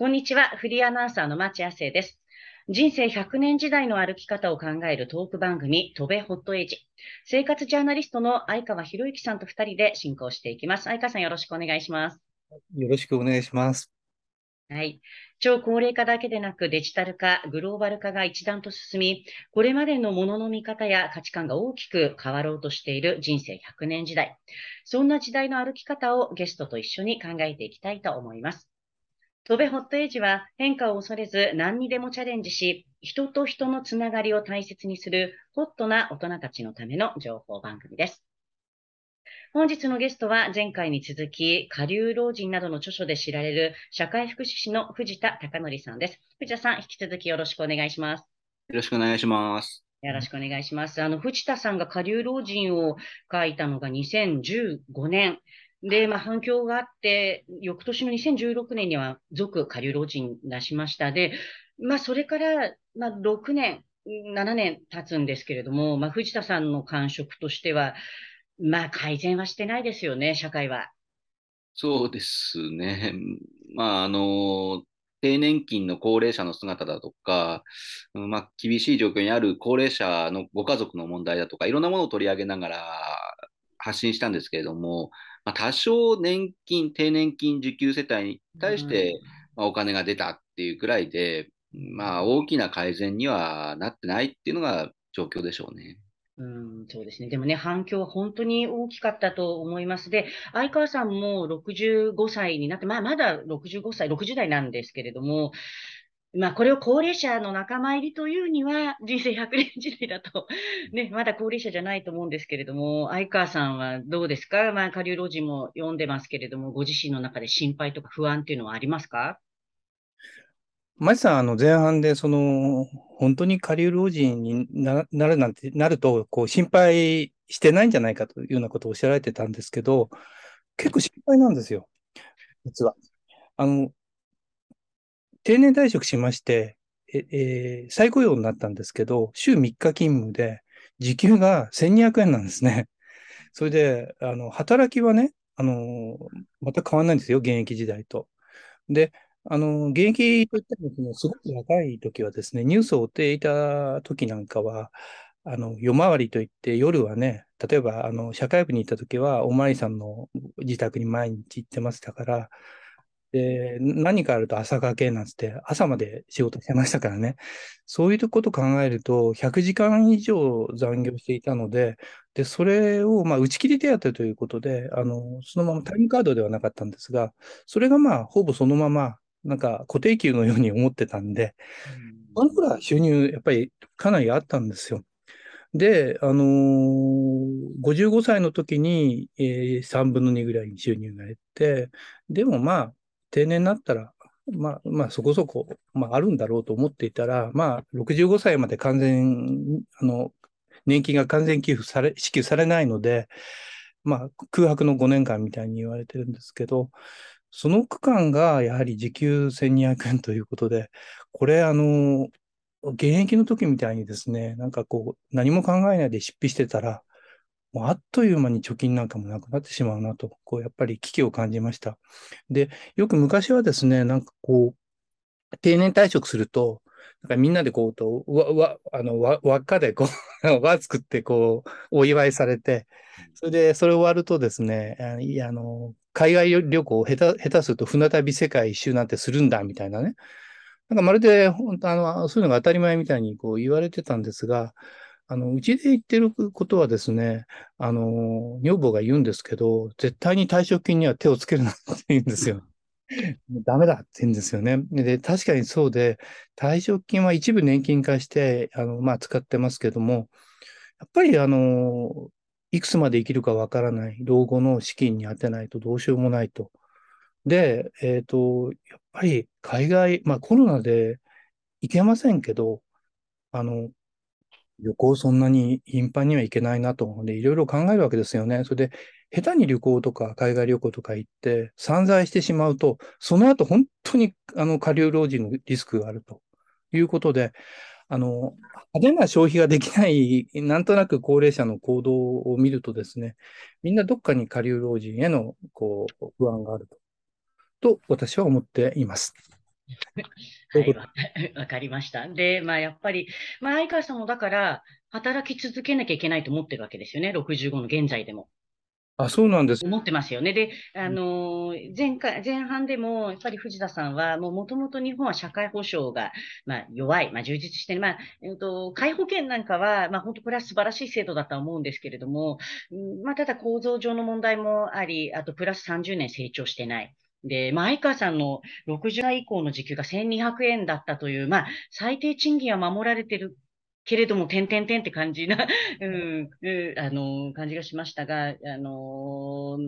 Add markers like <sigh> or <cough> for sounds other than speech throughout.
こんにちは。フリーアナウンサーの町亜生です。人生100年時代の歩き方を考えるトーク番組、戸べホットエイジ。生活ジャーナリストの相川博之さんと2人で進行していきます。相川さんよろしくお願いします。よろしくお願いします。はい。超高齢化だけでなくデジタル化、グローバル化が一段と進み、これまでのものの見方や価値観が大きく変わろうとしている人生100年時代。そんな時代の歩き方をゲストと一緒に考えていきたいと思います。戸部ホットエイジは変化を恐れず何にでもチャレンジし、人と人のつながりを大切にするホットな大人たちのための情報番組です。本日のゲストは前回に続き、下流老人などの著書で知られる社会福祉士の藤田孝則さんです。藤田さん、引き続きよろしくお願いします。よろしくお願いします。よろしくお願いします。あの、藤田さんが下流老人を書いたのが2015年。で、まあ、反響があって、翌年の2016年には、続下流老人出しました。で、まあ、それから、まあ、6年、7年経つんですけれども、まあ、藤田さんの感触としては、まあ、改善はしてないですよね、社会は。そうですね。まあ、あの、低年金の高齢者の姿だとか、まあ、厳しい状況にある高齢者のご家族の問題だとか、いろんなものを取り上げながら発信したんですけれども、まあ、多少年金、低年金受給世帯に対して、まあ、お金が出たっていうくらいで、まあ、大きな改善にはなってないっていうのが状況でしょうね。うん、そうですね。でもね、反響は本当に大きかったと思います。で、相川さんも65歳になって、まあ、まだ65歳、60代なんですけれども、まあ、これを高齢者の仲間入りというには、<laughs> 人生100年時代だと、<laughs> ね、まだ高齢者じゃないと思うんですけれども、相川さんはどうですか？まあ、下流老人も読んでますけれども、ご自身の中で心配とか不安っていうのはありますか？マジさん、あの、前半で、その、本当に下流老人になるなんて、なると、こう、心配してないんじゃないかというようなことをおっしゃられてたんですけど、結構心配なんですよ。実は。あの、定年退職しまして、ええー、再雇用になったんですけど、週3日勤務で、時給が1200円なんですね。<laughs> それで、あの、働きはね、あの、また変わんないんですよ、現役時代と。で、あの、現役といっても、すごく若い時はですね、ニュースを追っていた時なんかは、あの、夜回りといって夜はね、例えば、あの、社会部に行った時は、おまわりさんの自宅に毎日行ってましたから、で、何かあると朝がけなんつって、朝まで仕事してましたからね。そういうことを考えると、100時間以上残業していたので、で、それを、まあ、打ち切り手当ということで、あの、そのままタイムカードではなかったんですが、それがまあ、ほぼそのまま、なんか固定給のように思ってたんで、その頃は収入、やっぱりかなりあったんですよ。で、あのー、55歳の時に、えー、3分の2ぐらいに収入が減って、でもまあ、定年になったら、まあ、まあ、そこそこ、まあ、あるんだろうと思っていたら、まあ、65歳まで完全、あの、年金が完全給付され、支給されないので、まあ、空白の5年間みたいに言われてるんですけど、その区間がやはり時給1200円ということで、これ、あの、現役の時みたいにですね、なんかこう、何も考えないで執筆してたら、もうあっという間に貯金なんかもなくなってしまうなと、こう、やっぱり危機を感じました。で、よく昔はですね、なんかこう、定年退職すると、なんかみんなでこうと、わ、わ、あの、わ、輪っかでこう、<laughs> 輪作ってこう、お祝いされて、それで、それ終わるとですね、あの、海外旅行、下手、下手すると船旅世界一周なんてするんだ、みたいなね。なんかまるで、本当あの、そういうのが当たり前みたいにこう言われてたんですが、あの、うちで言ってることはですね、あの、女房が言うんですけど、絶対に退職金には手をつけるなって言うんですよ。<laughs> ダメだって言うんですよね。で、確かにそうで、退職金は一部年金化して、あの、まあ、使ってますけども、やっぱり、あの、いくつまで生きるかわからない、老後の資金に充てないとどうしようもないと。で、えっ、ー、と、やっぱり海外、まあコロナで行けませんけど、あの、旅行そんなに頻繁には行けないなと。で、いろいろ考えるわけですよね。それで、下手に旅行とか海外旅行とか行って散財してしまうと、その後本当にあの下流老人のリスクがあるということで、あの、派手な消費ができない、なんとなく高齢者の行動を見るとですね、みんなどっかに下流老人へのこう不安があると、と私は思っています。<laughs> はい、<laughs> わかりました。で、まあ、やっぱり、まあ、相川さんもだから、働き続けなきゃいけないと思ってるわけですよね、65の現在でも。あ、そうなんです。思ってますよね。で、あのー、前回、前半でも、やっぱり藤田さんは、もう元々日本は社会保障が、まあ、弱い、まあ、充実してる。まあ、えっと、介保険なんかは、まあ、本当これは素晴らしい制度だとは思うんですけれども、まあ、ただ構造上の問題もあり、あと、プラス30年成長してない。で、まあ、相川さんの60代以降の時給が1200円だったという、まあ、最低賃金は守られてるけれども、点々点って感じな、<laughs> うん、うん、あの、感じがしましたが、あの、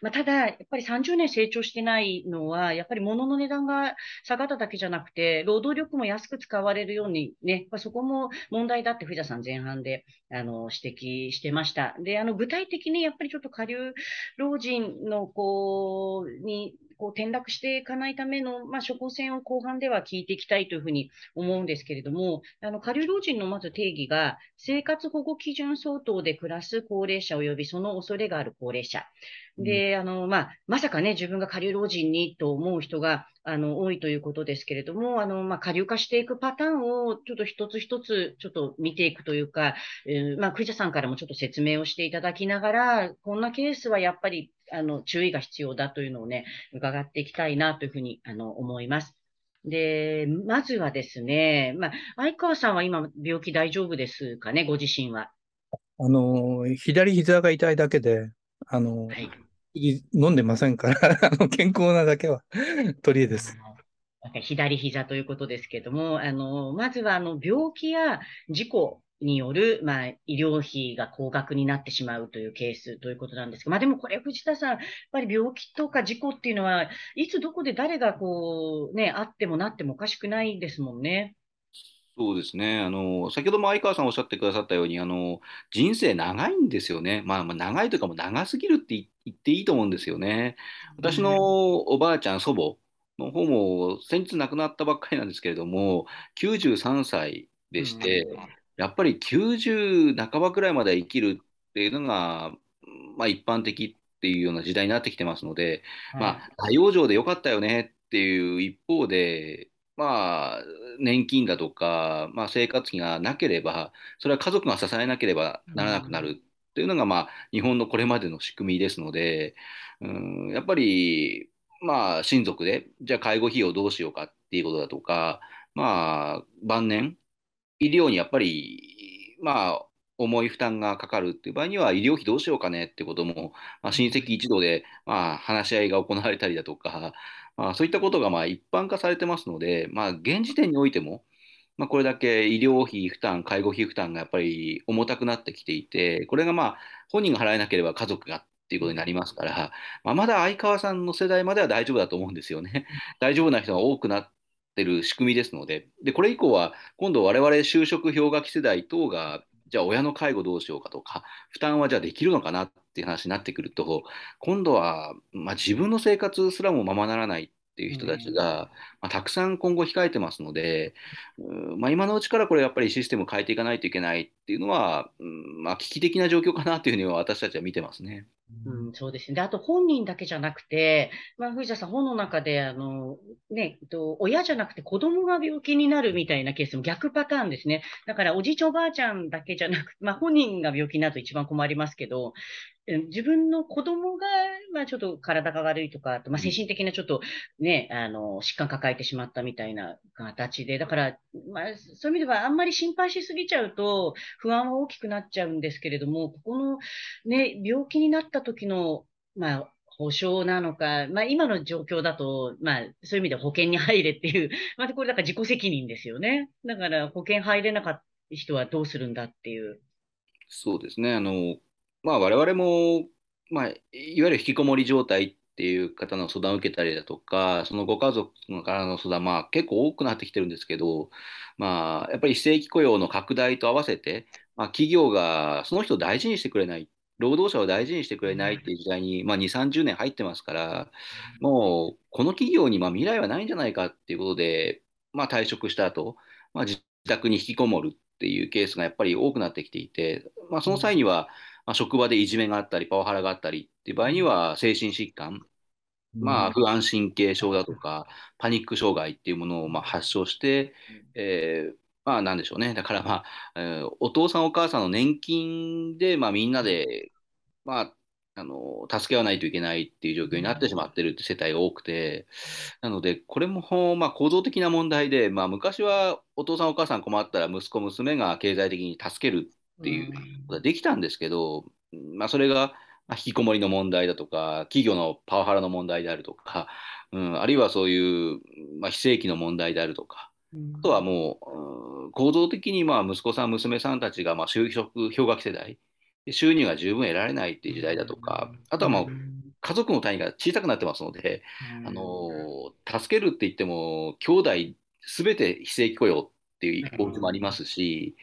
まあ、ただ、やっぱり30年成長してないのは、やっぱり物の値段が下がっただけじゃなくて、労働力も安く使われるようにね、まあ、そこも問題だって藤田さん前半で、あの、指摘してました。で、あの、具体的にやっぱりちょっと下流老人の、こう、に、こう転落していかないための、まあ、処方箋を後半では聞いていきたいというふうに思うんですけれども、あの、下流老人のまず定義が、生活保護基準相当で暮らす高齢者及びその恐れがある高齢者。で、あの、まあ、まさかね、自分が下流老人にと思う人が、あの、多いということですけれども、あの、まあ、下流化していくパターンを、ちょっと一つ一つ、ちょっと見ていくというか、えー、まあ、クジャさんからもちょっと説明をしていただきながら、こんなケースはやっぱり、あの、注意が必要だというのをね、伺っていきたいなというふうに、あの、思います。で、まずはですね、まあ、相川さんは今、病気大丈夫ですかね、ご自身は？あの、左膝が痛いだけで、あの、はい、飲んでませんから <laughs> あの健康なだけは <laughs> 取り柄です。左膝ということですけれども、あの、まずはあの病気や事故による、まあ、医療費が高額になってしまうというケースということなんですが、まあでもこれ、藤田さん、やっぱり病気とか事故っていうのは、いつどこで誰がこう、ね、あってもなってもおかしくないですもんね。そうですね。あの、先ほども相川さんおっしゃってくださったように、あの、人生長いんですよね。まあ、まあ、長いというかもう長すぎるって言っていいと思うんですよね。私のおばあちゃん、祖母の方も先日亡くなったばっかりなんですけれども、93歳でして、やっぱり90半ばくらいまで生きるっていうのが、まあ一般的っていうような時代になってきてますので、まあ、大往生でよかったよねっていう一方で、まあ、年金だとか、まあ、生活費がなければ、それは家族が支えなければならなくなるっていうのが、まあ、日本のこれまでの仕組みですので、うん、やっぱり、まあ、親族で、じゃあ介護費用どうしようかっていうことだとか、まあ、晩年、医療にやっぱり、まあ、重い負担がかかるっていう場合には、医療費どうしようかねってことも、まあ、親戚一同で、まあ、話し合いが行われたりだとか、まあ、そういったことがまあ一般化されてますので、まあ、現時点においても、まあ、これだけ医療費負担、介護費負担がやっぱり重たくなってきていて、これがまあ本人が払えなければ家族がっていうことになりますから、まあ、まだ相川さんの世代までは大丈夫だと思うんですよね。<laughs> 大丈夫な人が多くなってる仕組みですので、でこれ以降は今度我々就職氷河期世代等がじゃあ親の介護どうしようかとか、負担はじゃあできるのかなっていう話になってくると、今度は、まあ、自分の生活すらもままならないっていう人たちが、まあ、たくさん今後控えてますので、まあ、今のうちからこれやっぱりシステムを変えていかないといけないっていうのは、まあ、危機的な状況かなというふうには私たちは見てますね。うん、そうですね。で、あと本人だけじゃなくて、まあ、藤田さん、本の中で、あの、ね、と、親じゃなくて子供が病気になるみたいなケースも逆パターンですね。だから、おじいちゃんおばあちゃんだけじゃなくて、まあ、本人が病気になると一番困りますけど、自分の子供が、まあ、ちょっと体が悪いとか、まあ、精神的なちょっとね、あの、疾患抱えてしまったみたいな形で、だから、まあ、そういう意味ではあんまり心配しすぎちゃうと不安は大きくなっちゃうんですけれども、ここのね、病気になった時の、まあ、保証なのか、まあ今の状況だと、まあそういう意味で保険に入れっていう、<laughs> まあこれだから自己責任ですよね。だから保険入れなかった人はどうするんだっていう。そうですね。あの、まあ我々も、まあいわゆる引きこもり状態っていう方の相談を受けたりだとか、そのご家族からの相談、まあ結構多くなってきてるんですけど、まあやっぱり非正規雇用の拡大と合わせて、まあ企業がその人を大事にしてくれない労働者を大事にしてくれないっていう時代に、まあ、2、30年入ってますから、もうこの企業にまあ未来はないんじゃないかっていうことで、まあ、退職した後、まあ自宅に引きこもるっていうケースがやっぱり多くなってきていて、まあ、その際には、まあ、職場でいじめがあったり、パワハラがあったりっていう場合には、精神疾患まあ、不安神経症だとか、パニック障害っていうものをまあ発症して、えー、まあ、なんでしょうね。だからまあ、えー、お父さんお母さんの年金で、まあ、みんなで、まあ、あの、助け合わないといけないっていう状況になってしまってるって世帯が多くて、なので、これも、まあ、構造的な問題で、まあ、昔はお父さんお母さん困ったら息子娘が経済的に助けるっていうことができたんですけど、まあ、それが、引きこもりの問題だとか、企業のパワハラの問題であるとか、うん、あるいはそういう、まあ、非正規の問題であるとか、あとはもう、うん、構造的にまあ息子さん、娘さんたちがまあ就職氷河期世代、収入が十分得られないっていう時代だとか、あとはまあ、家族の単位が小さくなってますので、あの助けるって言っても、兄弟すべて非正規雇用っていうお家もありますし、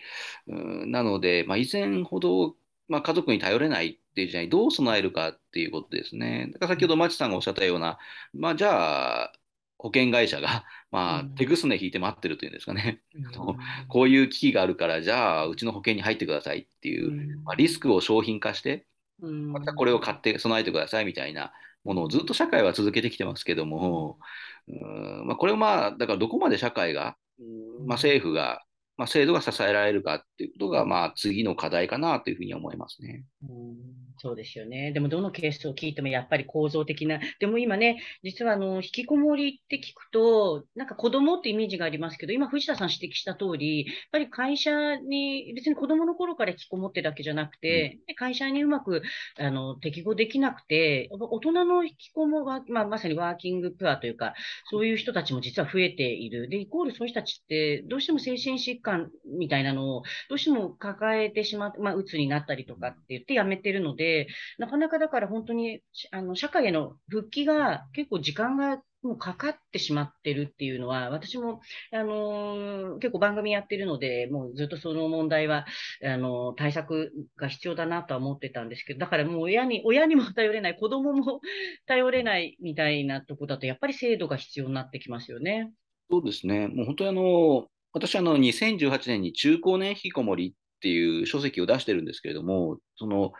うん、なので、まあ、以前ほど、まあ、家族に頼れないっていう時代にどう備えるかっていうことですね。だから先ほど町さんがおっしゃったような、まあ、じゃあ、保険会社が、<laughs> まあ、手ぐすね引いて待ってるというんですかね、うん、<laughs> こういう危機があるから、じゃあ、うちの保険に入ってくださいっていう、まあ、リスクを商品化して、またこれを買って備えてくださいみたいなものをずっと社会は続けてきてますけども、うんまあ、これをまあ、だからどこまで社会が、まあ、政府がまあ、制度が支えられるかっていうことが、まあ、次の課題かなというふうに思いますね。うんそうですよね。でも、どのケースを聞いても、やっぱり構造的な、でも今ね、実はあの引きこもりって聞くと、なんか子供ってイメージがありますけど、今、藤田さん指摘した通り、やっぱり会社に、別に子供の頃から引きこもってるだけじゃなくて、うん、会社にうまくあの適合できなくて、大人の引きこもり、まあ、まさにワーキングプアというか、そういう人たちも実は増えている。で、イコールそういう人たちって、どうしても精神疾患みたいなのを、どうしても抱えてしまって、まあ、鬱になったりとかって言ってやめてるので、でなかなかだから本当に、あの、社会への復帰が結構時間がもうかかってしまってるっていうのは、私も、あのー、結構番組やってるので、もうずっとその問題は、あのー、対策が必要だなとは思ってたんですけど、だからもう親に、親にも頼れない、子供も <laughs> 頼れないみたいなとこだと、やっぱり制度が必要になってきますよね。そうですね。もう本当にあの、私あの、2018年に中高年引きこもりっていう書籍を出してるんですけれども、その、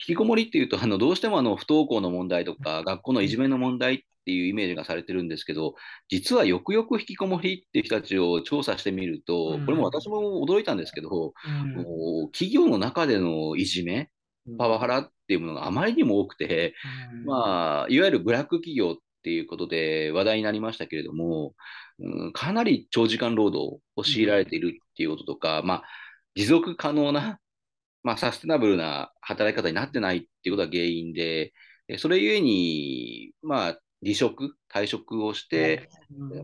引きこもりっていうと、あのどうしてもあの不登校の問題とか、学校のいじめの問題っていうイメージがされてるんですけど、実はよくよく引きこもりっていう人たちを調査してみると、これも私も驚いたんですけど、うん、企業の中でのいじめ、パワハラっていうものがあまりにも多くて、うん、まあ、いわゆるブラック企業っていうことで話題になりましたけれども、うん、かなり長時間労働を強いられているっていうこととか、まあ、持続可能なまあ、サステナブルな働き方になってないっていうことが原因で、それゆえに、まあ、離職、退職をして、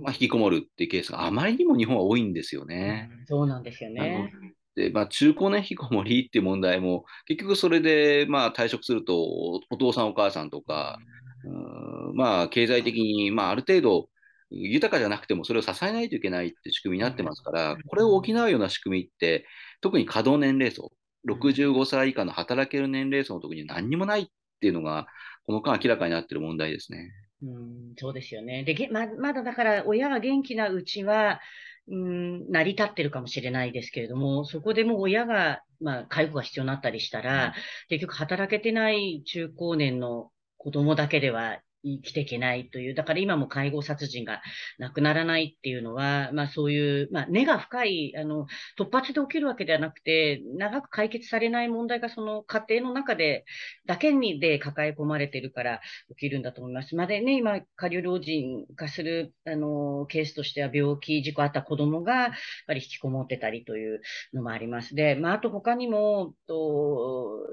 まあ、引きこもるっていうケースがあまりにも日本は多いんですよね。そうなんですよね。で、まあ、中高年引きこもりっていう問題も、結局それで、まあ、退職すると、お父さんお母さんとか、うん、まあ、経済的に、まあ、ある程度、豊かじゃなくてもそれを支えないといけないって仕組みになってますから、これを補うような仕組みって、特に稼働年齢層、65歳以下の働ける年齢層のところに何にもないっていうのが、この間明らかになっている問題ですね。うんそうですよね。でま、まだだから親が元気なうちは、うん、成り立ってるかもしれないですけれども、そこでも親が、まあ、介護が必要になったりしたら、うん、結局働けてない中高年の子供だけでは生きていけないという、だから今も介護殺人がなくならないっていうのは、まあそういう、まあ根が深い、あの、突発で起きるわけではなくて、長く解決されない問題がその家庭の中で、だけにで抱え込まれてるから起きるんだと思います。までね、今、下流老人化する、あの、ケースとしては病気、事故あった子供が、やっぱり引きこもってたりというのもあります。で、まああと他にも、と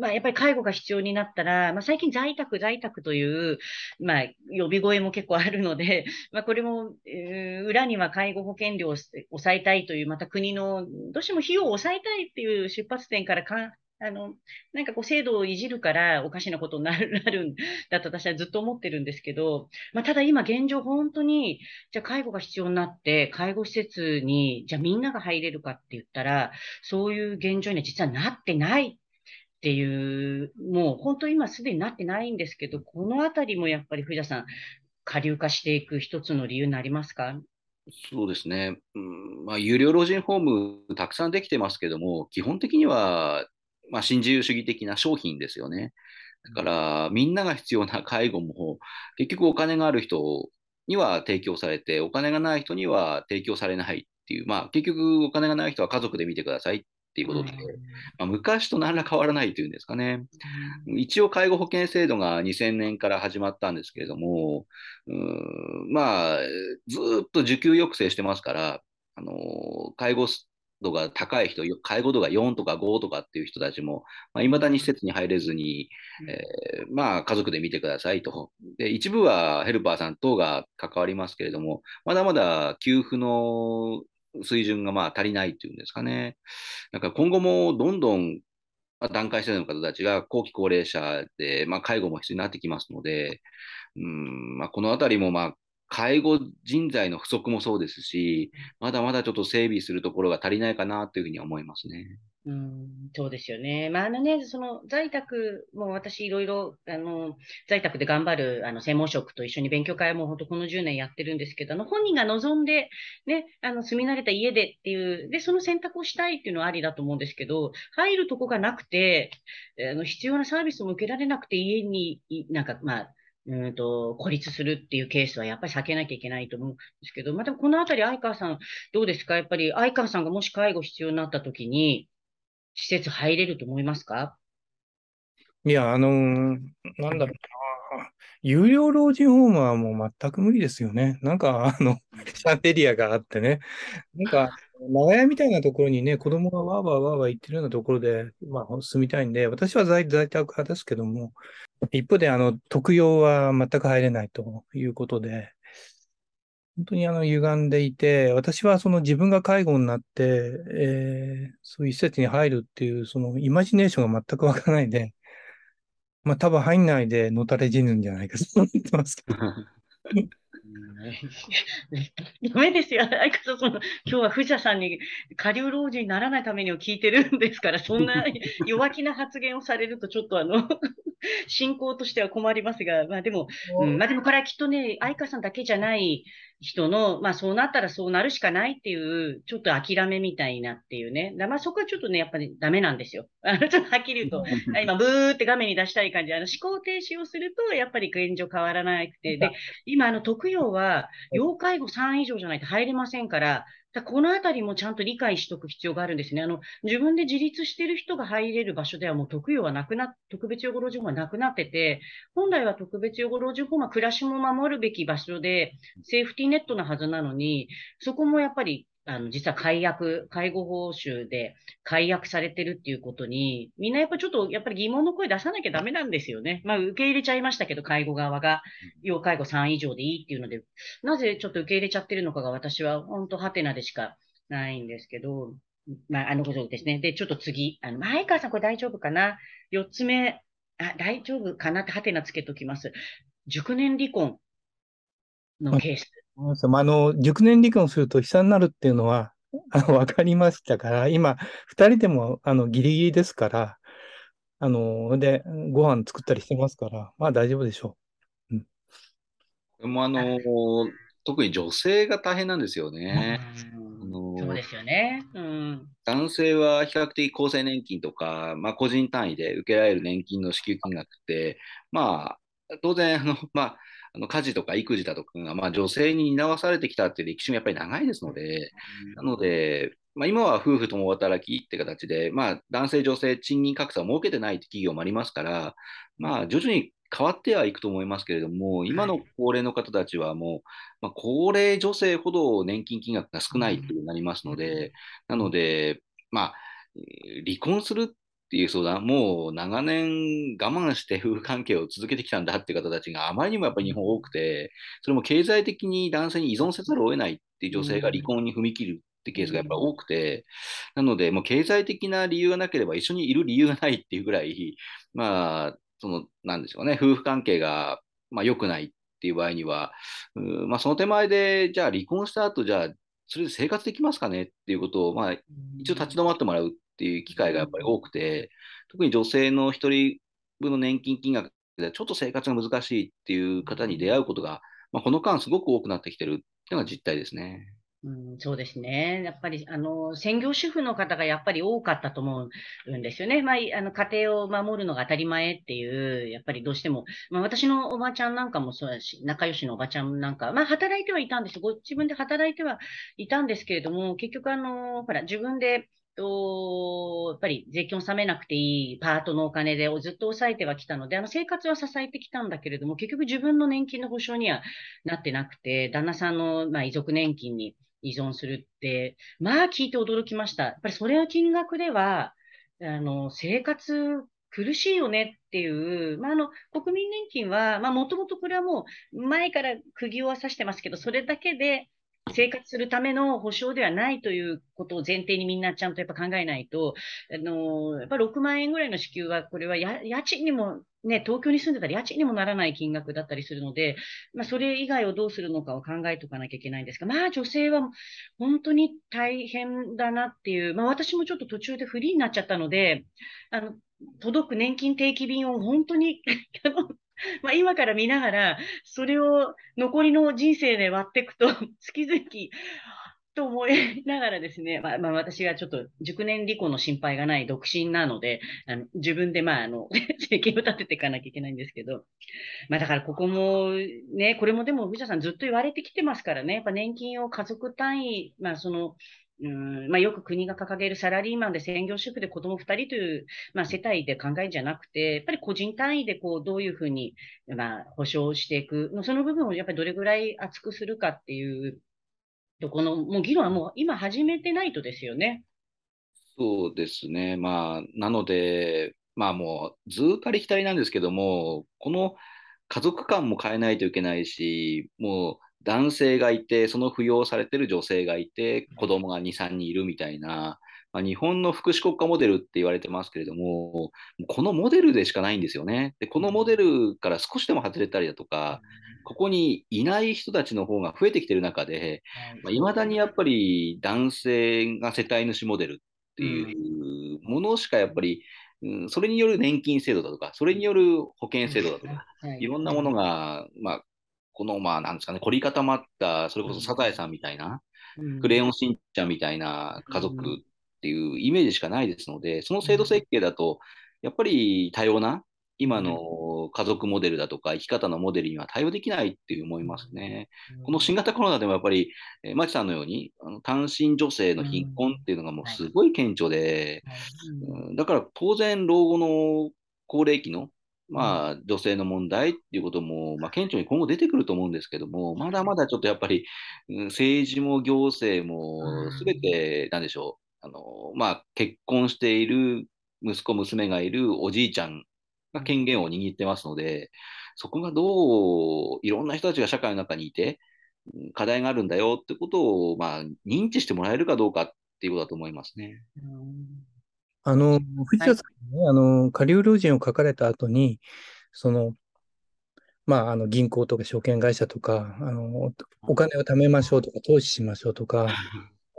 まあやっぱり介護が必要になったら、まあ最近在宅、在宅という、まあ、呼び声も結構あるので、<laughs> まあ、これも、裏には介護保険料を抑えたいという、また国の、どうしても費用を抑えたいっていう出発点からか、あの、なんかこう制度をいじるからおかしなことになる、んだと私はずっと思ってるんですけど、まあ、ただ今現状本当に、じゃあ介護が必要になって、介護施設に、じゃあみんなが入れるかって言ったら、そういう現状には実はなってないっていう、もう本当今すでになってないんですけど、このあたりもやっぱり藤田さん、下流化していく一つの理由になりますか？そうですね、うんまあ、有料老人ホームたくさんできてますけども、基本的には、まあ、新自由主義的な商品ですよね。だから、みんなが必要な介護も、結局お金がある人には提供されて、お金がない人には提供されないっていう、まあ、結局お金がない人は家族で見てくださいっていうことで、まあ、昔と何ら変わらないというんですかね。一応、介護保険制度が2000年から始まったんですけれども、うまあ、ずーっと受給抑制してますから、あの介護度が高い人、介護度が4とか5とかっていう人たちも、まあ、未だに施設に入れずに、えーまあ、家族で見てくださいと。で、一部はヘルパーさん等が関わりますけれども、まだまだ給付の水準がまあ足りないっていうんですかね。だから今後もどんどんまあ段階世代の方たちが後期高齢者で、まあ、介護も必要になってきますので、うんまあ、このあたりもまあ介護人材の不足もそうですし、まだまだちょっと整備するところが足りないかなというふうに思いますね。うん、そうですよね。まあ、あのね、その在宅も私いろいろ、あの、在宅で頑張る、あの、専門職と一緒に勉強会も本当この10年やってるんですけど、あの、本人が望んで、ね、あの、住み慣れた家でっていう、で、その選択をしたいっていうのはありだと思うんですけど、入るとこがなくて、あの、必要なサービスも受けられなくて家に、なんか、まあ、うんと、孤立するっていうケースはやっぱり避けなきゃいけないと思うんですけど、まあ、でもこのあたり、相川さん、どうですか？やっぱり、相川さんがもし介護必要になった時に、施設入れると思いますか？いや、あのーなんだろうな。有料老人ホームはもう全く無理ですよね。なんか、あの、シャンデリアがあってね。なんか、長屋みたいなところにね、子供がわーわーわーわー言ってるようなところで、まあ、住みたいんで、私は在、在宅派ですけども、一方で、あの、特養は全く入れないということで、本当にあの、歪んでいて、私はその自分が介護になって、えーそういう施設に入るっていう、そのイマジネーションが全くわからないで、まあ多分入んないでのたれ死ぬんじゃないかと思ってますけど。ダメですよ。相川さん、その、今日は藤田さんに下流老人にならないためにを聞いてるんですから、そんな弱気な発言をされると、ちょっとあの、<laughs> 進行としては困りますが、まあでも、うん、まあでもこれはきっとね、相川さんだけじゃない人の、まあそうなったらそうなるしかないっていう、ちょっと諦めみたいなっていうね。だまあそこはちょっとね、やっぱりダメなんですよ。あの、ちょっとはっきり言うと、今ブーって画面に出したい感じ、あの思考停止をすると、やっぱり現状変わらなくて、で、今あの特養は、要介護3以上じゃないと入れませんから、だこのあたりもちゃんと理解しておく必要があるんですね。あの、自分で自立してる人が入れる場所ではもう特養はなくな、特別養護老人ホームはなくなってて、本来は特別養護老人ホームは暮らしも守るべき場所で、セーフティーネットのはずなのに、そこもやっぱり、あの、実は解約、介護報酬で解約されてるっていうことに、みんなやっぱりちょっと、やっぱり疑問の声出さなきゃダメなんですよね。まあ、受け入れちゃいましたけど、介護側が、要介護3以上でいいっていうので、なぜちょっと受け入れちゃってるのかが私は本当ハテナでしかないんですけど、まあ、あのことですね。で、ちょっと次、あの、前川さんこれ大丈夫かな ?4 つ目、あ、大丈夫かなってハテナつけときます。熟年離婚のケース。あの、熟年離婚すると悲惨になるっていうのは、あの、わかりましたから、今、二人でも、あの、ギリギリですから、あの、で、ご飯作ったりしてますから、まあ大丈夫でしょでもあの、特に女性が大変なんですよね。そうですよね。うん。男性は比較的厚生年金とか、まあ、個人単位で受けられる年金の支給金額って、まあ、当然あの、まあ、あの家事とか育児だとかが、まあ、女性に担わされてきたっていう歴史もやっぱり長いですので、なので、まあ、今は夫婦共働きって形で、まあ、男性、女性、賃金格差を設けてない企業もありますから、まあ、徐々に変わってはいくと思いますけれども、今の高齢の方たちはもう、まあ、高齢女性ほど年金金額が少ないっていうになりますので、なので、まあ、えー離婚するっていう相談、もう長年我慢して夫婦関係を続けてきたんだっていう方たちがあまりにもやっぱり日本多くて、それも経済的に男性に依存せざるを得ないっていう女性が離婚に踏み切るってケースがやっぱ多くて、なので、もう経済的な理由がなければ一緒にいる理由がないっていうぐらい、まあ、その、なんでしょうね、夫婦関係が、まあ、良くないっていう場合には、うまあ、その手前で、じゃあ離婚した後、じゃあ、それで生活できますかねっていうことを、まあ、一応立ち止まってもらう。っていう機会がやっぱり多くて、特に女性の一人分の年金金額でちょっと生活が難しいっていう方に出会うことが、まあ、この間すごく多くなってきてるっていうのが実態ですね。うん、そうですね。やっぱり、あの、専業主婦の方がやっぱり多かったと思うんですよね。まあ、あの、家庭を守るのが当たり前っていう、やっぱりどうしても、まあ、私のおばちゃんなんかもそうだし、仲良しのおばちゃんなんか、まあ、働いてはいたんですご自分で働いてはいたんですけれども、結局、あの、ほら、自分で、と、やっぱり税金を納めなくていいパートのお金でずっと抑えてはきたので、あの生活は支えてきたんだけれども、結局自分の年金の保障にはなってなくて、旦那さんの、まあ、遺族年金に依存するって、まあ聞いて驚きました。やっぱりそれの金額では、あの、生活苦しいよねっていう、まあ、あの、国民年金は、もともとこれはもう前から釘を刺してますけど、それだけで生活するための保障ではないということを前提にみんなちゃんとやっぱ考えないと、あの、やっぱ6万円ぐらいの支給は、これは家賃にもね、東京に住んでたら家賃にもならない金額だったりするので、まあ、それ以外をどうするのかを考えておかなきゃいけないんですが、まあ、女性は本当に大変だなっていう、まあ、私もちょっと途中でフリーになっちゃったので、あの、届く年金定期便を本当に <laughs> <laughs> まあ今から見ながら、それを残りの人生で割っていくと、<laughs> 月々、と思いながらですね、まあ、まあ、私はちょっと熟年離婚の心配がない独身なので、あの自分でまあ、あの、<laughs> 生計を立てていかなきゃいけないんですけど、まあだからここもね、これもでも藤田さんずっと言われてきてますからね、やっぱ年金を家族単位、まあその、うんまあ、よく国が掲げるサラリーマンで専業主婦で子供2人という、まあ、世帯で考えるんじゃなくて、やっぱり個人単位でこうどういうふうに、まあ、保障していく、その部分をやっぱりどれぐらい厚くするかっていうとこの、もう議論はもう今始めてないとですよね。そうですね。まあ、なので、まあもうずっとありきたりなんですけども、この家族観も変えないといけないし、もう男性がいて、その扶養されてる女性がいて、子供が2、3人いるみたいな、まあ、日本の福祉国家モデルって言われてますけれども、このモデルでしかないんですよね。で、このモデルから少しでも外れたりだとか、ここにいない人たちの方が増えてきてる中で、い。まあ、未だにやっぱり男性が世帯主モデルっていうものしかやっぱり、うん、それによる年金制度だとか、それによる保険制度だとか、いろんなものが、まあ、この、まあ、なんですかね、凝り固まった、それこそサザエさんみたいな、うん、クレヨンしんちゃんみたいな家族っていうイメージしかないですので、その制度設計だと、やっぱり多様な、今の家族モデルだとか生き方のモデルには対応できないっていう思いますね。この新型コロナでもやっぱり、えー、マキさんのようにあの単身女性の貧困っていうのがもうすごい顕著で、うん、だから当然老後の高齢期のまあ、女性の問題っていうことも、まあ、顕著に今後出てくると思うんですけども、まだまだちょっとやっぱり、うん、政治も行政もすべて、なんでしょう、あの、まあ、結婚している息子、娘がいるおじいちゃんが権限を握ってますので、そこがどう、いろんな人たちが社会の中にいて、課題があるんだよってことを、まあ、認知してもらえるかどうかっていうことだと思いますね。うんあの、藤田さんね、はい、あの、下流老人を書かれた後に、その、まあ、あの、銀行とか証券会社とか、あの、お金を貯めましょうとか、投資しましょうとか、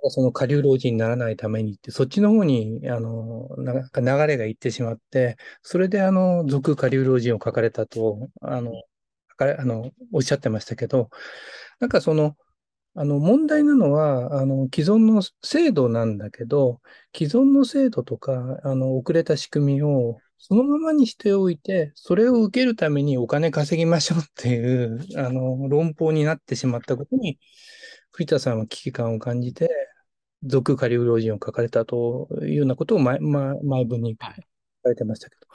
その下流老人にならないためにって、そっちの方に、あの、なんか流れがいってしまって、それで、あの、俗下流老人を書かれたと、あの、あの、おっしゃってましたけど、なんかその、あの、問題なのは、あの、既存の制度なんだけど、既存の制度とか、あの、遅れた仕組みをそのままにしておいて、それを受けるためにお金稼ぎましょうっていう、あの、論法になってしまったことに、藤田さんは危機感を感じて、俗下流老人を書かれたというようなことを前、ま、前文に書かれてましたけど、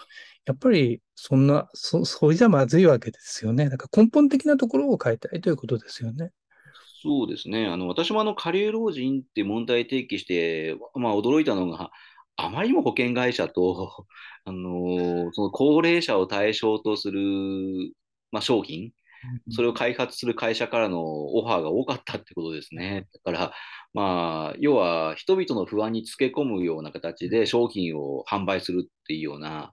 やっぱりそんな、そ、それじゃまずいわけですよね。だから根本的なところを変えたいということですよね。そうですね。あの、私もあの、下流老人って問題提起して、まあ、驚いたのが、あまりにも保険会社と、<laughs> あのその高齢者を対象とする、まあ、商品、それを開発する会社からのオファーが多かったってことですね。だから、まあ、要は人々の不安につけ込むような形で商品を販売するっていうような、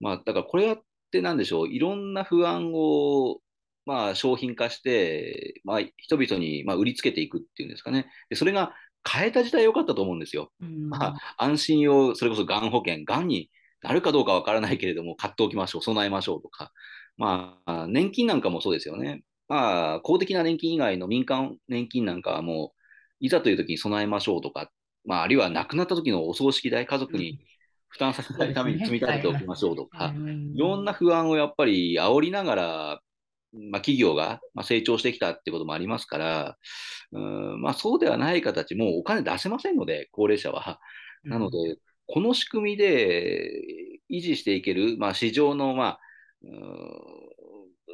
まあ、だからこれって何でしょう、いろんな不安をまあ、商品化して、まあ、人々に、まあ、売りつけていくっていうんですかね。でそれが変えた時代良かったと思うんですよ。うん、まあ、安心を、それこそがん保険、がんになるかどうかわからないけれども、買っておきましょう、備えましょうとか。まあ、年金なんかもそうですよね。まあ、公的な年金以外の民間年金なんかはもいざという時に備えましょうとか、まあ、あるいは亡くなった時のお葬式代、家族に負担させないために積み立てておきましょうとか、<laughs> いろんな不安をやっぱり煽りながら、まあ、企業が成長してきたってこともありますから、うんまあ、そうではない形、もうお金出せませんので、高齢者は。なので、この仕組みで維持していける、まあ、市場の、まあ、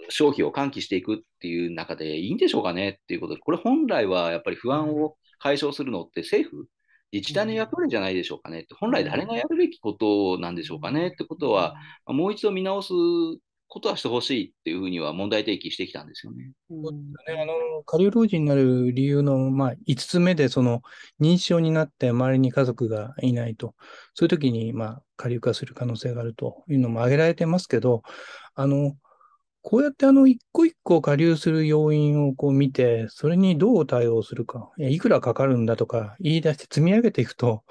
消費を喚起していくっていう中でいいんでしょうかねっていうことで、これ本来はやっぱり不安を解消するのって政府、自治体の役割じゃないでしょうかねって、本来誰がやるべきことなんでしょうかねってことは、もう一度見直すことはしてほしいっていうふうには問題提起してきたんですよね。うですね。あの、下流老人になる理由の、まあ、5つ目で、その、認知症になって周りに家族がいないと、そういう時に、まあ、下流化する可能性があるというのも挙げられてますけど、あの、こうやってあの、一個一個下流する要因をこう見て、それにどう対応するか、いくらかかるんだとか言い出して積み上げていくと、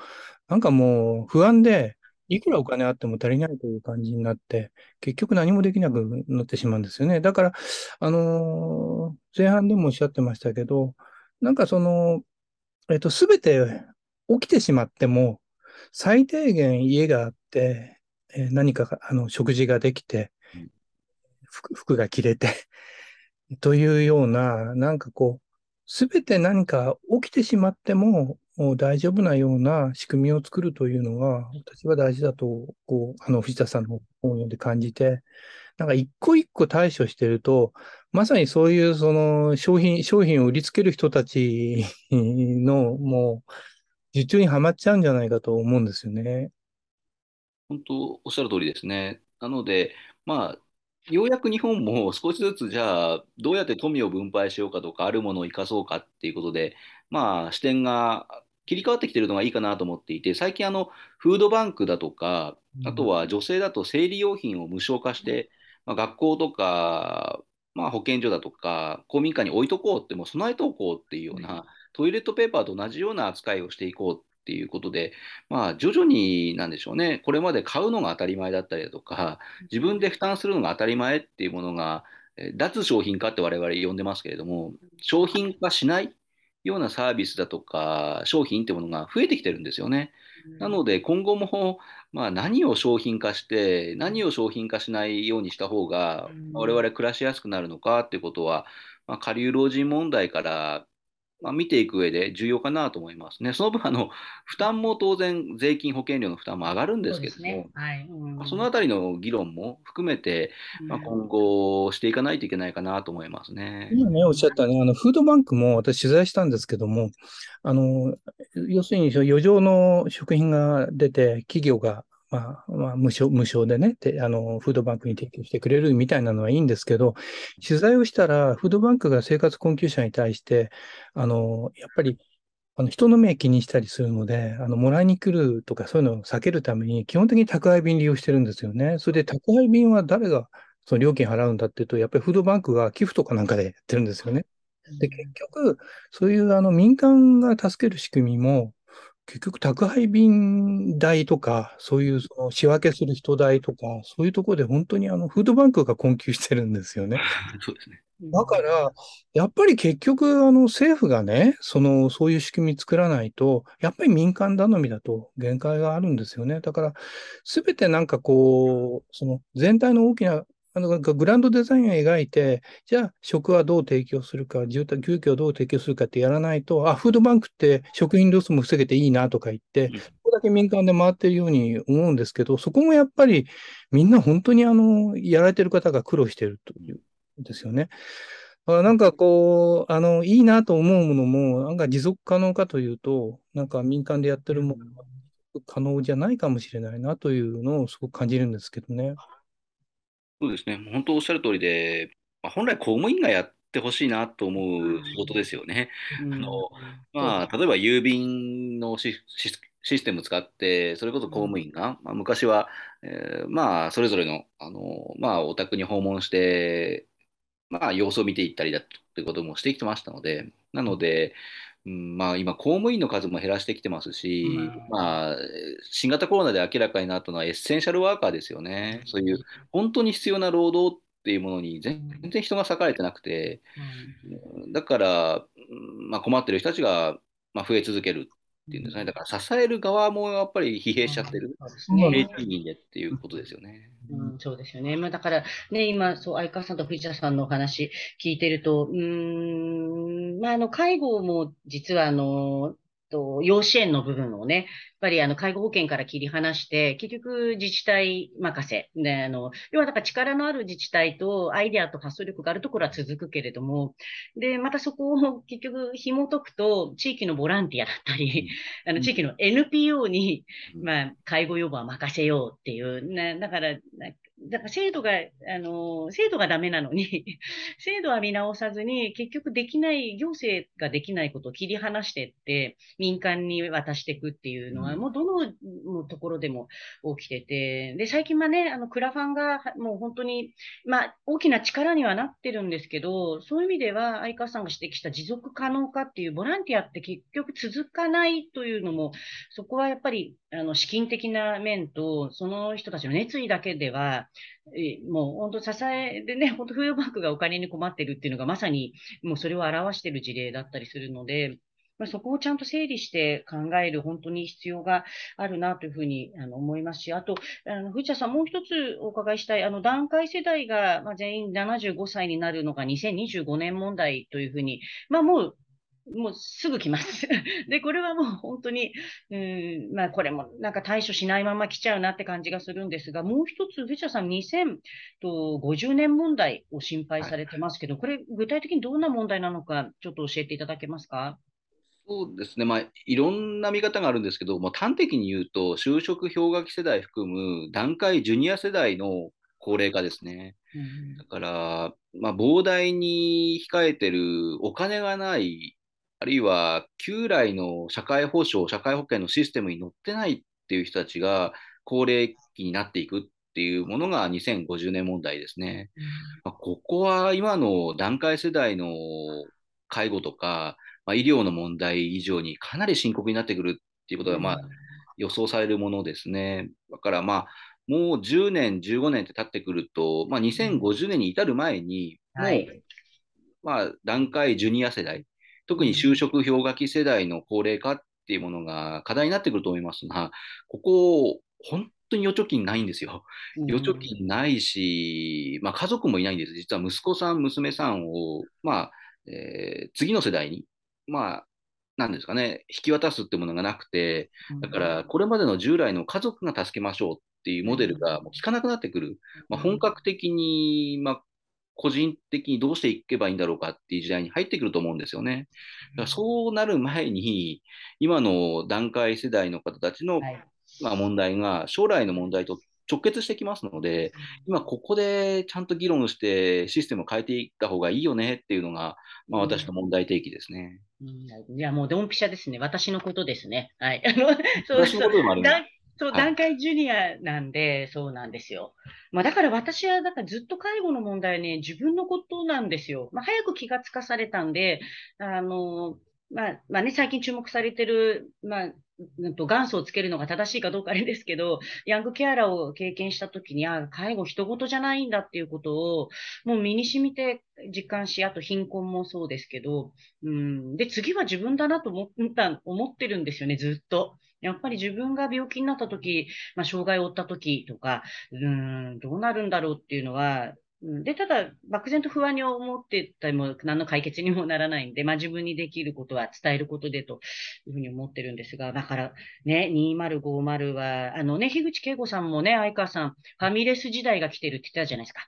なんかもう不安で、いくらお金あっても足りないという感じになって、結局何もできなくなってしまうんですよね。だから、あのー、前半でもおっしゃってましたけど、なんかその、えっと、すべて起きてしまっても、最低限家があって、えー、何かあの食事ができて、服服が着れてというような、なんかこう、すべて何か起きてしまってももう大丈夫なような仕組みを作るというのが、私は大事だと、こう、あの、藤田さんの本読んで感じて、なんか一個一個対処してると、まさにそういうその商品、商品を売りつける人たちのもう、受注にはまっちゃうんじゃないかと思うんですよね。本当、おっしゃる通りですね。なので、まあ、ようやく日本も少しずつじゃあどうやって富を分配しようかとかあるものを生かそうかっていうことで、まあ、視点が切り替わってきてるのがいいかなと思っていて最近あのフードバンクだとかあとは女性だと生理用品を無償化して、まあ、学校とか、まあ、保健所だとか公民館に置いとこうってもう備えておこうっていうような、トイレットペーパーと同じような扱いをしていこうっていうことで、まあ、徐々になんでしょうね、これまで買うのが当たり前だったりだとか、自分で負担するのが当たり前っていうものが、脱商品化って我々呼んでますけれども、商品化しないようなサービスだとか、商品ってものが増えてきてるんですよね。なので、今後も、まあ、何を商品化して、何を商品化しないようにした方が、我々暮らしやすくなるのかっていうことは、まあ、下流老人問題からまあ、見ていく上で重要かなと思いますね。その分、あの、負担も当然、税金、保険料の負担も上がるんですけども、ねはいうん、そのあたりの議論も含めて、まあ、今後していかないといけないかなと思いますね。今ね、おっしゃったね、あの、フードバンクも私取材したんですけども、あの、要するに余剰の食品が出て、企業がまあ、まあ、無償、無償でね、あの、フードバンクに提供してくれるみたいなのはいいんですけど、取材をしたら、フードバンクが生活困窮者に対して、あの、やっぱり、あの、人の目気にしたりするので、あの、もらいに来るとかそういうのを避けるために、基本的に宅配便利用してるんですよね。それで宅配便は誰がその料金払うんだっていうと、やっぱりフードバンクが寄付とかなんかでやってるんですよね。で、結局、そういうあの民間が助ける仕組みも、結局宅配便代とか、そういうその仕分けする人代とか、そういうところで本当にあのフードバンクが困窮してるんですよね。<laughs> そうですね。だから、やっぱり結局、あの政府がね、その、そういう仕組み作らないと、やっぱり民間頼みだと限界があるんですよね。だから、すべてなんかこう、その全体の大きなあのグランドデザインを描いて、じゃあ食はどう提供するか、住宅、住居をどう提供するかってやらないと、あ、フードバンクって食品ロスも防げていいなとか言って、ここだけ民間で回ってるように思うんですけど、そこもやっぱりみんな本当にあの、やられてる方が苦労してるというんですよね。なんかこう、あの、いいなと思うものも、なんか持続可能かというと、なんか民間でやってるものが可能じゃないかもしれないなというのをすごく感じるんですけどね。そうですね。本当おっしゃる通りで、まあ、本来公務員がやってほしいなと思う仕事ですよね。あのまあ、例えば郵便のシシステム使って、それこそ公務員が、まあ、昔は、えー、まあ、それぞれの、あの、まあ、お宅に訪問して、まあ、様子を見ていったりだということもしてきてましたので、なので、うん、まあ、今、公務員の数も減らしてきてますし、うん、まあ、新型コロナで明らかになったのはエッセンシャルワーカーですよね。そういう本当に必要な労働っていうものに全然人が割かれてなくて、だから、まあ、困ってる人たちがまあ、増え続けるっていうんですね。だから支える側もやっぱり疲弊しちゃってる。そうですね。っていうことですよね。うん、そうですよね。まあ、だから、ね、今、そう、相川さんと藤田さんのお話聞いてると、うーん、まあ、あの、介護も実は、あの、と、養子縁の部分をね、やっぱりあの、介護保険から切り離して、結局自治体任せ。で、あの、要はだから力のある自治体とアイデアと発想力があるところは続くけれども、で、またそこを <laughs> 結局紐解くと、地域のボランティアだったり、あの、地域の NPO に、まあ、介護予防は任せようっていう、ね、だから、だから制度が、あの、制度がダメなのに <laughs> 制度は見直さずに、結局できない、行政ができないことを切り離していって、民間に渡していくっていうのは、もうどのところでも起きてて、で、最近はね、あの、クラファンがもう本当に、まあ、大きな力にはなってるんですけど、そういう意味では、相川さんが指摘した持続可能化っていうボランティアって結局続かないというのも、そこはやっぱり、あの、資金的な面と、その人たちの熱意だけでは、もう本当支えでね、<laughs> 本当フードバンクがお金に困ってるっていうのがまさにもうそれを表している事例だったりするので、まあ、そこをちゃんと整理して考える本当に必要があるなというふうにあの思いますし、あと、あの藤田さん、もう一つお伺いしたい、あの段階世代が、全員75歳になるのが2025年問題というふうに、まあ、もうもうすぐ来ます。<laughs> で、これはもう本当に、うん、まあこれもなんか対処しないまま来ちゃうなって感じがするんですが、もう一つ、藤田さん、2050年問題を心配されてますけど、はい、これ具体的にどんな問題なのか、ちょっと教えていただけますか？そうですね、まあ、いろんな見方があるんですけど、もう端的に言うと、就職氷河期世代含む段階ジュニア世代の高齢化ですね。うん、だから、まあ、膨大に控えてるお金がないあるいは旧来の社会保障、社会保険のシステムに乗ってないっていう人たちが高齢期になっていくっていうものが2050年問題ですね。まあ、ここは今の段階世代の介護とか、まあ、医療の問題以上にかなり深刻になってくるっていうことが、まあ、予想されるものですね。だからまあ、もう10年、15年って経ってくると、まあ、2050年に至る前に、もう、はい、まあ、段階ジュニア世代、特に就職氷河期世代の高齢化っていうものが課題になってくると思いますが、ここ、本当に預貯金ないんですよ。預貯金ないし、まあ、家族もいないんです。実は息子さん、娘さんを、まあ、えー、次の世代に、まあ、なんですかね、引き渡すってものがなくて、だからこれまでの従来の家族が助けましょうっていうモデルがもう効かなくなってくる。まあ、本格的に、まあ、個人的にどうしていけばいいんだろうかっていう時代に入ってくると思うんですよね。だからそうなる前に、今の段階世代の方たちの、はい、まあ、問題が将来の問題と直結してきますので、今ここでちゃんと議論してシステムを変えていった方がいいよねっていうのが、まあ、私の問題提起ですね。うん、いや、もうドンピシャですね。私のことですね。はい。私のことでもあります。そう、段階ジュニアなんで、そうなんですよ。まあ、だから私は、だからずっと介護の問題はね、自分のことなんですよ。まあ、早く気がつかされたんで、あの、まあ、まあね、最近注目されてる、まあ、うんと元祖をつけるのが正しいかどうかあれですけど、ヤングケアラーを経験したときに、あ介護人事じゃないんだっていうことを、もう身に染みて実感し、あと貧困もそうですけど、うん、で、次は自分だなと思った、思ってるんですよね、ずっと。やっぱり自分が病気になった時、まあ、障害を負った時とか、うん、どうなるんだろうっていうのは、で、ただ、漠然と不安に思ってたりも、何の解決にもならないんで、まあ自分にできることは伝えることでというふうに思ってるんですが、だからね、2050は、あのね、樋口恵子さんもね、相川さん、ファミレス時代が来てるって言ったじゃないですか。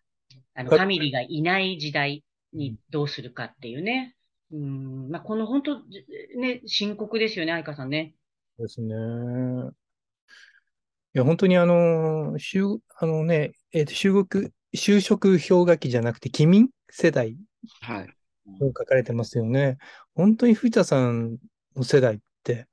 あの、ファミリーがいない時代にどうするかっていうね。うん、まあこの本当、ね、深刻ですよね、相川さんね。ですね。いや、本当にあの、就、あのね、えっ、ー、と、就学、就職氷河期じゃなくて、機民世代はい。書かれてますよね。本当に藤田さんの世代って、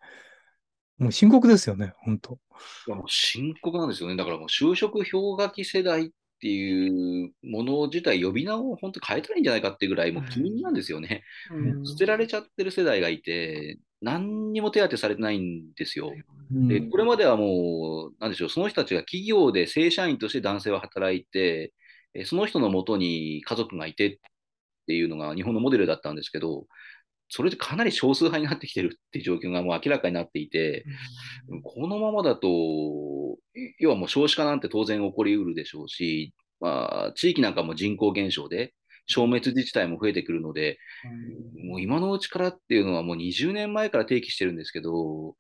もう深刻ですよね、本当。いや、もう深刻なんですよね。だからもう就職氷河期世代っていうもの自体、呼び名を本当変えたらいいんじゃないかっていうぐらい、もう機民なんですよね。うん、捨てられちゃってる世代がいて、何にも手当てされてないんですよ。で、これまではもう、なんでしょう、その人たちが企業で正社員として男性は働いて、その人のもとに家族がいてっていうのが日本のモデルだったんですけど、それでかなり少数派になってきてるっていう状況がもう明らかになっていて、このままだと、要はもう少子化なんて当然起こりうるでしょうし、まあ、地域なんかも人口減少で、消滅自治体も増えてくるので、もう今のうちからっていうのはもう20年前から提起してるんですけど、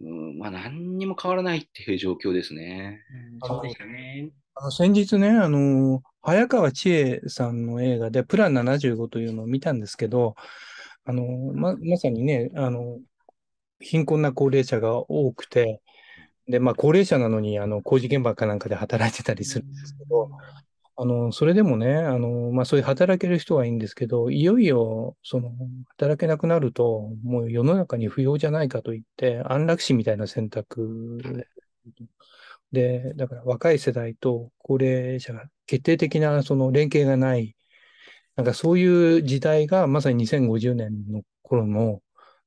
うん、まあ何にも変わらないっていう状況ですね。そうですね。あの先日ね、あの、早川千恵さんの映画で、プラン75というのを見たんですけど、あの、ま、まさにね、あの、貧困な高齢者が多くて、で、まあ、高齢者なのに、あの、工事現場かなんかで働いてたりするんですけど、あの、それでもね、あの、まあ、そういう働ける人はいいんですけど、いよいよ、その、働けなくなると、もう世の中に不要じゃないかと言って、安楽死みたいな選択。で、だから若い世代と高齢者が決定的なその連携がない、なんかそういう時代がまさに2050年の頃の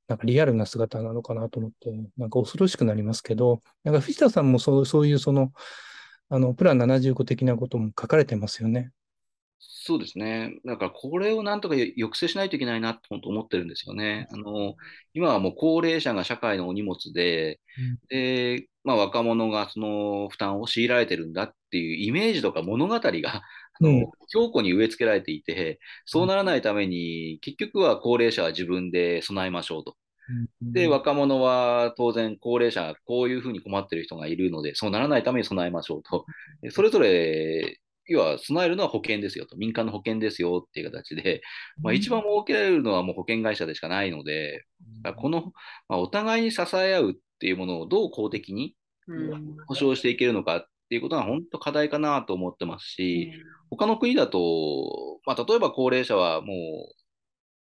なんかリアルな姿なのかなと思って、なんか恐ろしくなりますけど、なんか藤田さんもそうそういうその、あの、プラン75的なことも書かれてますよね。そうですね。だからこれをなんとか抑制しないといけないなと思ってるんですよね。あの、今はもう高齢者が社会のお荷物で、うん、で、まあ若者がその負担を強いられてるんだっていうイメージとか物語が、あの、うん、強固に植え付けられていて、そうならないために、結局は高齢者は自分で備えましょうと。で、若者は当然高齢者、こういうふうに困ってる人がいるので、そうならないために備えましょうと。それぞれ要は備えるのは保険ですよと、民間の保険ですよっていう形で、まあ、一番儲けられるのはもう保険会社でしかないので、この、まあ、お互いに支え合うっていうものをどう公的に保障していけるのかっていうことが本当課題かなと思ってますし、他の国だと、まあ、例えば高齢者はも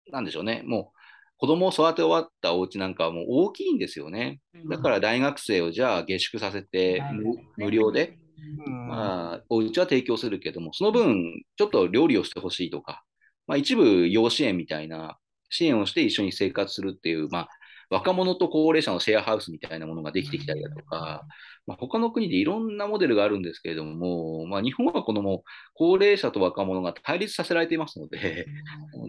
う、なんでしょうね、もう子供を育て終わったお家なんかはもう大きいんですよね。だから大学生をじゃあ下宿させて無料でまあ、お家は提供するけども、その分、ちょっと料理をしてほしいとか、まあ、一部養子縁みたいな支援をして一緒に生活するっていう、まあ、若者と高齢者のシェアハウスみたいなものができてきたりだとか、まあ、他の国でいろんなモデルがあるんですけれども、まあ、日本はこのも高齢者と若者が対立させられていますので、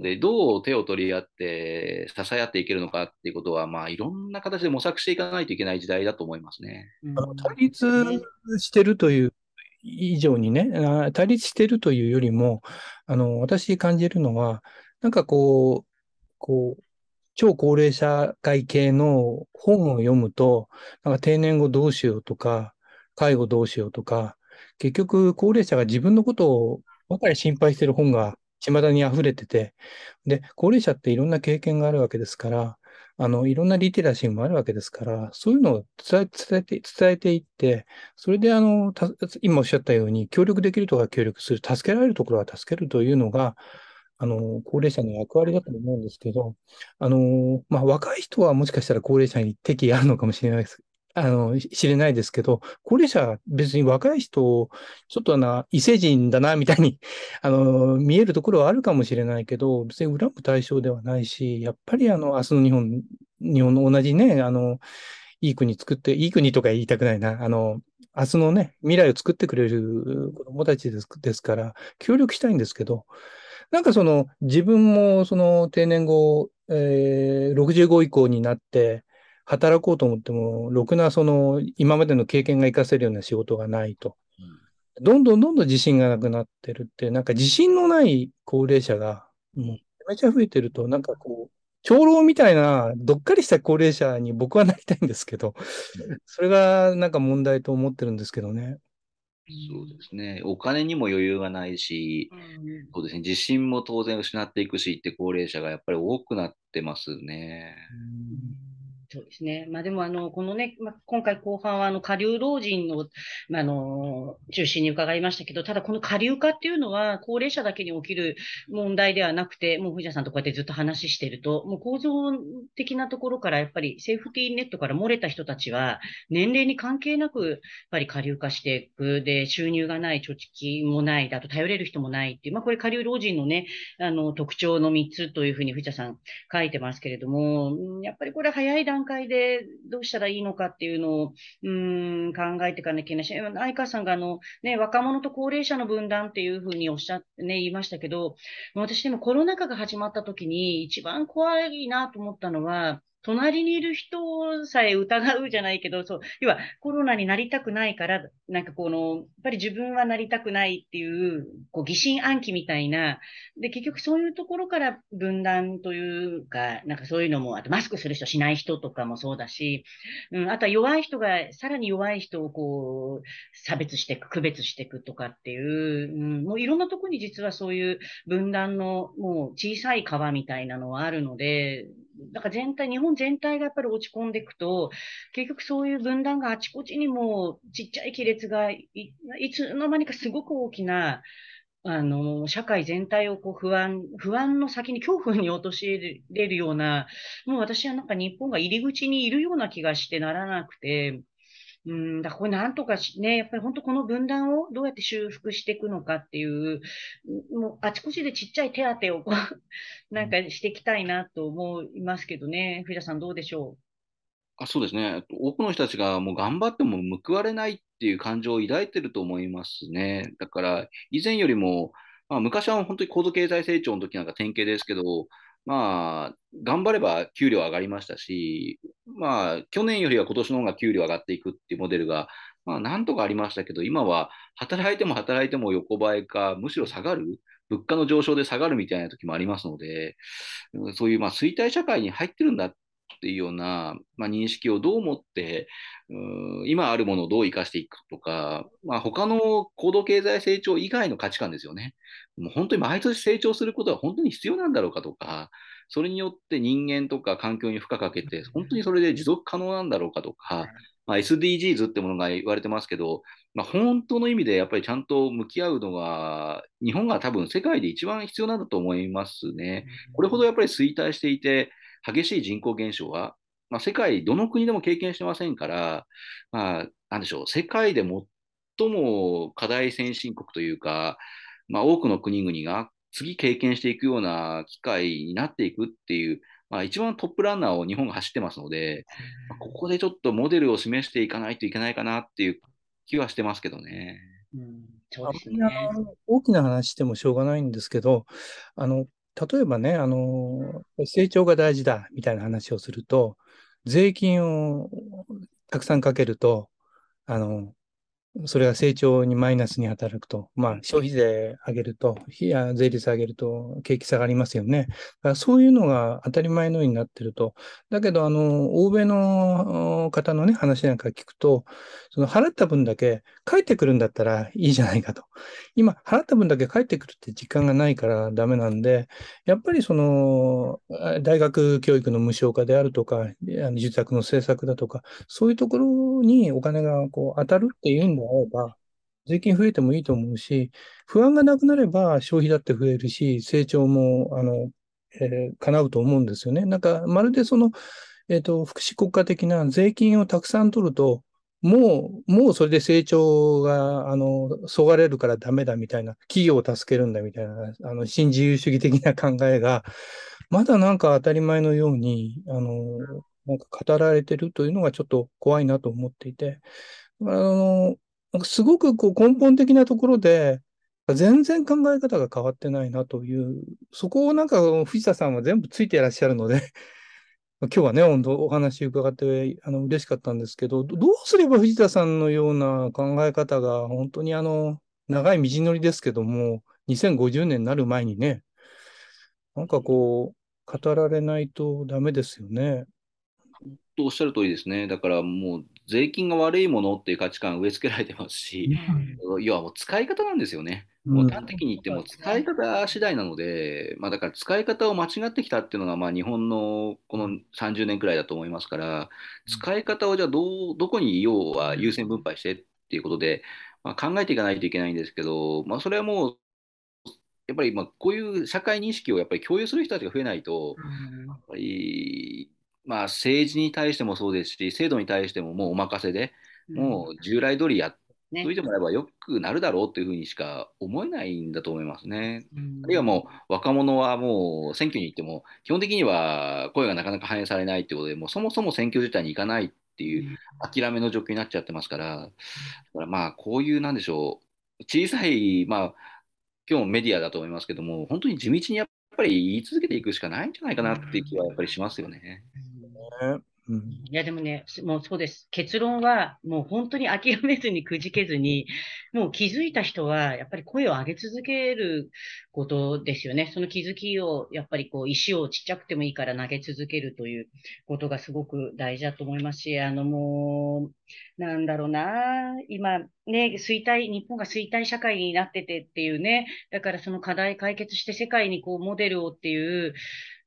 でどう手を取り合って支え合っていけるのかっていうことは、まあ、いろんな形で模索していかないといけない時代だと思いますね。あの対立してるという以上にね、対立してるというよりも、あの私感じるのは、なんかこう、こう超高齢者会系の本を読むと、なんか定年後どうしようとか、介護どうしようとか、結局高齢者が自分のことをばかり心配してる本が巷に溢れてて、で、高齢者っていろんな経験があるわけですから、あの、いろんなリテラシーもあるわけですから、そういうのを伝え伝えて、伝えていって、それであの、今おっしゃったように、協力できるところは協力する、助けられるところは助けるというのが、あの、高齢者の役割だと思うんですけど、あの、まあ、若い人はもしかしたら高齢者に敵あるのかもしれないです。あの、知れないですけど、高齢者は別に若い人、ちょっとな、異星人だな、みたいに、<laughs> あの、見えるところはあるかもしれないけど、別に恨む対象ではないし、やっぱりあの、明日の日本、日本の同じね、あの、いい国作って、いい国とか言いたくないな、あの、明日のね、未来を作ってくれる子供たちですですから、協力したいんですけど、なんかその自分もその定年後、えー、65以降になって働こうと思っても、ろくなその今までの経験が活かせるような仕事がないと。どんどんどんどん自信がなくなってるって、なんか自信のない高齢者がもうめちゃめちゃ増えてると、なんかこう、長老みたいなどっかりした高齢者に僕はなりたいんですけど、それがなんか問題と思ってるんですけどね。そうですね。お金にも余裕がないし、そうですね。自信も当然失っていくしって高齢者がやっぱり多くなってますね。そうですね。まあでも、あの、このね、まあ、今回後半は、あの、下流老人の、まあ、の、中心に伺いましたけど、ただこの下流化っていうのは、高齢者だけに起きる問題ではなくて、もう藤田さんとこうやってずっと話してると、もう構造的なところから、やっぱりセーフティーネットから漏れた人たちは、年齢に関係なく、やっぱり下流化していく。で、収入がない、貯蓄もない、だと頼れる人もないっていう、まあ、これ下流老人のね、あの、特徴の3つというふうに藤田さん書いてますけれども、やっぱりこれ早い段段階でどうしたらいいのかっていうのを、うん、考えていかなきゃいけないし、相川さんがあの、ね、若者と高齢者の分断っていうふうにおっしゃって、ね、言いましたけど、私でもコロナ禍が始まった時に一番怖いなと思ったのは、隣にいる人さえ疑うじゃないけど、そう、要はコロナになりたくないから、なんかこの、やっぱり自分はなりたくないっていう、こう疑心暗鬼みたいな、で、結局そういうところから分断というか、なんかそういうのも、あとマスクする人しない人とかもそうだし、うん、あとは弱い人が、さらに弱い人をこう、差別していく、区別していくとかっていう、うん、もういろんなとこに実はそういう分断のもう小さい川みたいなのはあるので、なんか全体、日本全体がやっぱり落ち込んでいくと、結局そういう分断があちこちにもちっちゃい亀裂がいいつの間にかすごく大きな、あの、社会全体をこう不安、不安の先に恐怖に陥れるような、もう私はなんか日本が入り口にいるような気がしてならなくて、うん、だこれなんとかね、やっぱり本当この分断をどうやって修復していくのかっていう、もうあちこちでちっちゃい手当をこう、なんかしていきたいなと思いますけどね。藤田さんどうでしょう？あそうですね。多くの人たちがもう頑張っても報われないっていう感情を抱いてると思いますね。だから、以前よりも、まあ、昔は本当に高度経済成長の時なんか典型ですけど、まあ、頑張れば給料上がりましたし、まあ、去年よりは今年の方が給料上がっていくっていうモデルが、まあ、なんとかありましたけど、今は働いても働いても横ばいか、むしろ下がる、物価の上昇で下がるみたいな時もありますので、そういうまあ衰退社会に入ってるんだっていうような、まあ、認識をどう持って、う今あるものをどう生かしていくとか、まあ、他の高度経済成長以外の価値観ですよね。もう本当に毎年成長することは本当に必要なんだろうかとか、それによって人間とか環境に負荷かけて、本当にそれで持続可能なんだろうかとか、まあ、SDGs ってものが言われてますけど、まあ、本当の意味でやっぱりちゃんと向き合うのが、日本が多分世界で一番必要なんだと思いますね。これほどやっぱり衰退していて、激しい人口減少は、まあ、世界どの国でも経験してませんから、まあ、なんでしょう、世界で最も課題先進国というか、まあ、多くの国々が次経験していくような機会になっていくっていう、まあ、一番トップランナーを日本が走ってますので、まあ、ここでちょっとモデルを示していかないといけないかなっていう気はしてますけどね。うん、そうですね。大きな話してもしょうがないんですけど、あの例えばね、あの成長が大事だみたいな話をすると、税金をたくさんかけると、あのそれが成長にマイナスに働くと、まあ、消費税上げると、いや税率上げると、景気下がりますよね。だからそういうのが当たり前のようになってると。だけど、あの、欧米の方のね、話なんか聞くと、その払った分だけ返ってくるんだったらいいじゃないかと。今、払った分だけ返ってくるって時間がないからダメなんで、やっぱりその、大学教育の無償化であるとか、住宅の政策だとか、そういうところにお金がこう当たるっていうんだあれば、税金増えてもいいと思うし、不安がなくなれば消費だって増えるし、成長も、あの、えー、叶うと思うんですよね。なんか、まるでその、えっ、ー、と、福祉国家的な税金をたくさん取ると、もう、もうそれで成長が、あの、そがれるからダメだみたいな、企業を助けるんだみたいな、あの、新自由主義的な考えが、まだなんか当たり前のように、あの、なんか語られてるというのがちょっと怖いなと思っていて、あの、なんかすごくこう根本的なところで、全然考え方が変わってないなという、そこをなんか藤田さんは全部ついていらっしゃるので <laughs> 今日はね、本当お話伺ってあの嬉しかったんですけど、どうすれば藤田さんのような考え方が本当にあの、長い道のりですけども、2050年になる前にね、なんかこう、語られないとダメですよね。とおっしゃる通りですね。だからもう税金が悪いものっていう価値観植え付けられてますし、うん、要はもう使い方なんですよね。もう端的に言っても使い方次第なので、まあ、だから使い方を間違ってきたっていうのがまあ日本のこの30年くらいだと思いますから、使い方をじゃあどうどこに要は優先分配してっていうことで、まあ、考えていかないといけないんですけど、まあ、それはもうやっぱりまあこういう社会認識をやっぱり共有する人たちが増えないと、やっぱりまあ、政治に対してもそうですし、制度に対してももうお任せで、もう従来通りやねそういうてもらえばよくなるだろうというふうにしか思えないんだと思いますね。うん。あるいはもう若者はもう選挙に行っても基本的には声がなかなか反映されないってことでもうそもそも選挙自体に行かないっていう諦めの状況になっちゃってますから、だからまあこういうなんでしょう小さいまあ今日もメディアだと思いますけども本当に地道にやっぱり言い続けていくしかないんじゃないかなっていう気はやっぱりしますよね。うんいや、でもね、もうそうです。結論は、もう本当に諦めずにくじけずに、もう気づいた人は、やっぱり声を上げ続けることですよね。その気づきを、やっぱりこう、石をちっちゃくてもいいから投げ続けるということがすごく大事だと思いますし、あのもう、なんだろうな、今、ね、衰退、日本が衰退社会になっててっていうね、だからその課題解決して世界にこう、モデルをっていう、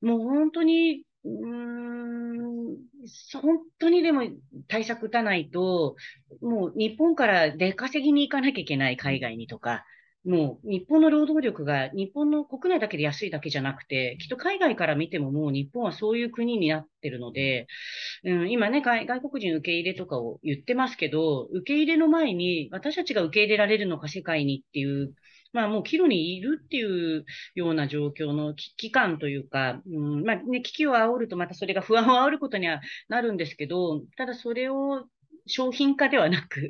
もう本当に、うーん、本当にでも対策打たないと、もう日本から出稼ぎに行かなきゃいけない海外にとか、もう日本の労働力が日本の国内だけで安いだけじゃなくて、きっと海外から見てももう日本はそういう国になってるので、うん、今ね、外外国人受け入れとかを言ってますけど、受け入れの前に私たちが受け入れられるのか世界にっていう、まあもう岐路にいるっていうような状況の危機感というか、うん、まあね、危機を煽るとまたそれが不安を煽ることにはなるんですけど、ただそれを商品化ではなく、やっ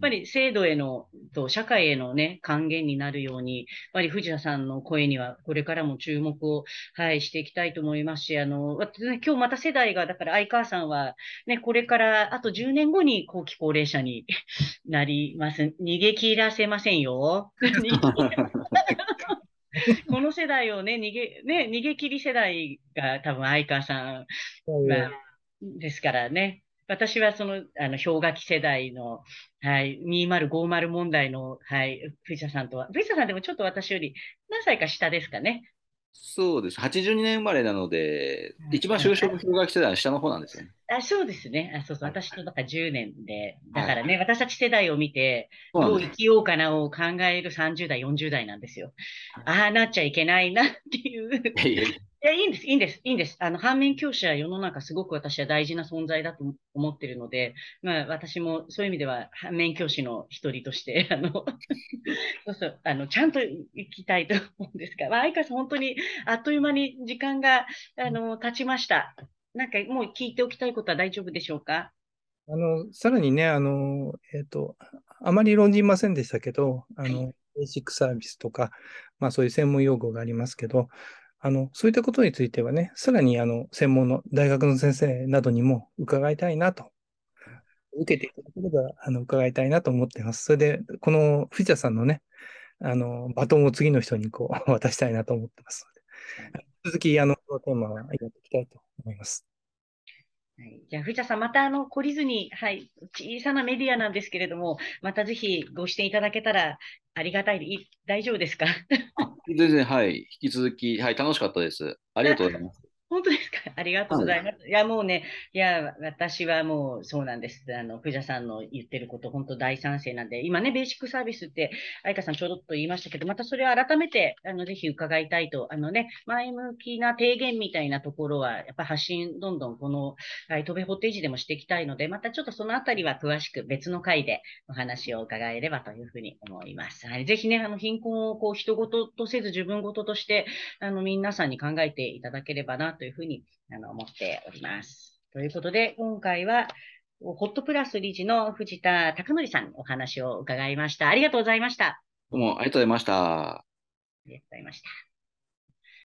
ぱり制度への、と社会へのね、還元になるように、やっぱり藤田さんの声にはこれからも注目を、はい、していきたいと思いますし、あの、私ね今日また世代が、だから相川さんは、ね、これからあと10年後に後期高齢者になります。逃げ切らせませんよ。<laughs> <laughs> この世代をね、逃げ、ね、逃げ切り世代が多分相川さんは、ですからね。私はその、あの、氷河期世代の、はい、2050問題の、はい、藤田さんとは、藤田さんでもちょっと私より何歳か下ですかね。そうです。82年生まれなのでうん、一番就職氷河期世代の下の方なんですよね。あ、そうですね。あ、そうそう。はい私とだから10年で、だからね、私たち世代を見て、どう生きようかなを考える30代、40代なんですよ。ああ、なっちゃいけないなっていう。いやいやいやいや、いいんです、いいんです、いいんです。あの、反面教師は世の中すごく私は大事な存在だと思ってるので、まあ、私もそういう意味では反面教師の一人として、<laughs> あの、そうそう、あの、ちゃんと行きたいと思うんですが、まあ、相川さん本当にあっという間に時間が、あの、経ちました。なんかもう聞いておきたいことは大丈夫でしょうか？あの、さらにね、あの、えっと、あまり論じませんでしたけど、あの、ベーシックサービスとか、まあそういう専門用語がありますけど、あの、そういったことについてはね、さらにあの、専門の大学の先生などにも伺いたいなと、受けていただければ、あの、伺いたいなと思っています。それで、この藤田さんのね、あの、バトンを次の人にこう、<laughs> 渡したいなと思ってますので、続き、あの、このテーマはやっていきたいと思います。はい、じゃあ、藤田さん、またあの、懲りずに、はい、小さなメディアなんですけれども、またぜひご視点いただけたらありがたい。い大丈夫ですか？<laughs> 全然、はい。引き続き、はい、楽しかったです。ありがとうございます。本当ですか？ありがとうございます。いや、もうね、いや、私はもうそうなんです。あの、藤田さんの言ってること、本当大賛成なんで、今ね、ベーシックサービスって、愛花さんちょうどっと言いましたけど、またそれを改めて、あの、ぜひ伺いたいと、あのね、前向きな提言みたいなところは、やっぱ発信、どんどんこの、はい、飛べホテージでもしていきたいので、またちょっとそのあたりは詳しく別の回でお話を伺えればというふうに思います。はい、ぜひね、あの、貧困をこう、人事とせず自分事として、あの、皆さんに考えていただければなというふうにあの思っております。ということで、今回は、ホットプラス理事の藤田孝則さんにお話を伺いました。ありがとうございました。あどうもありがとうございました。りがとうございました。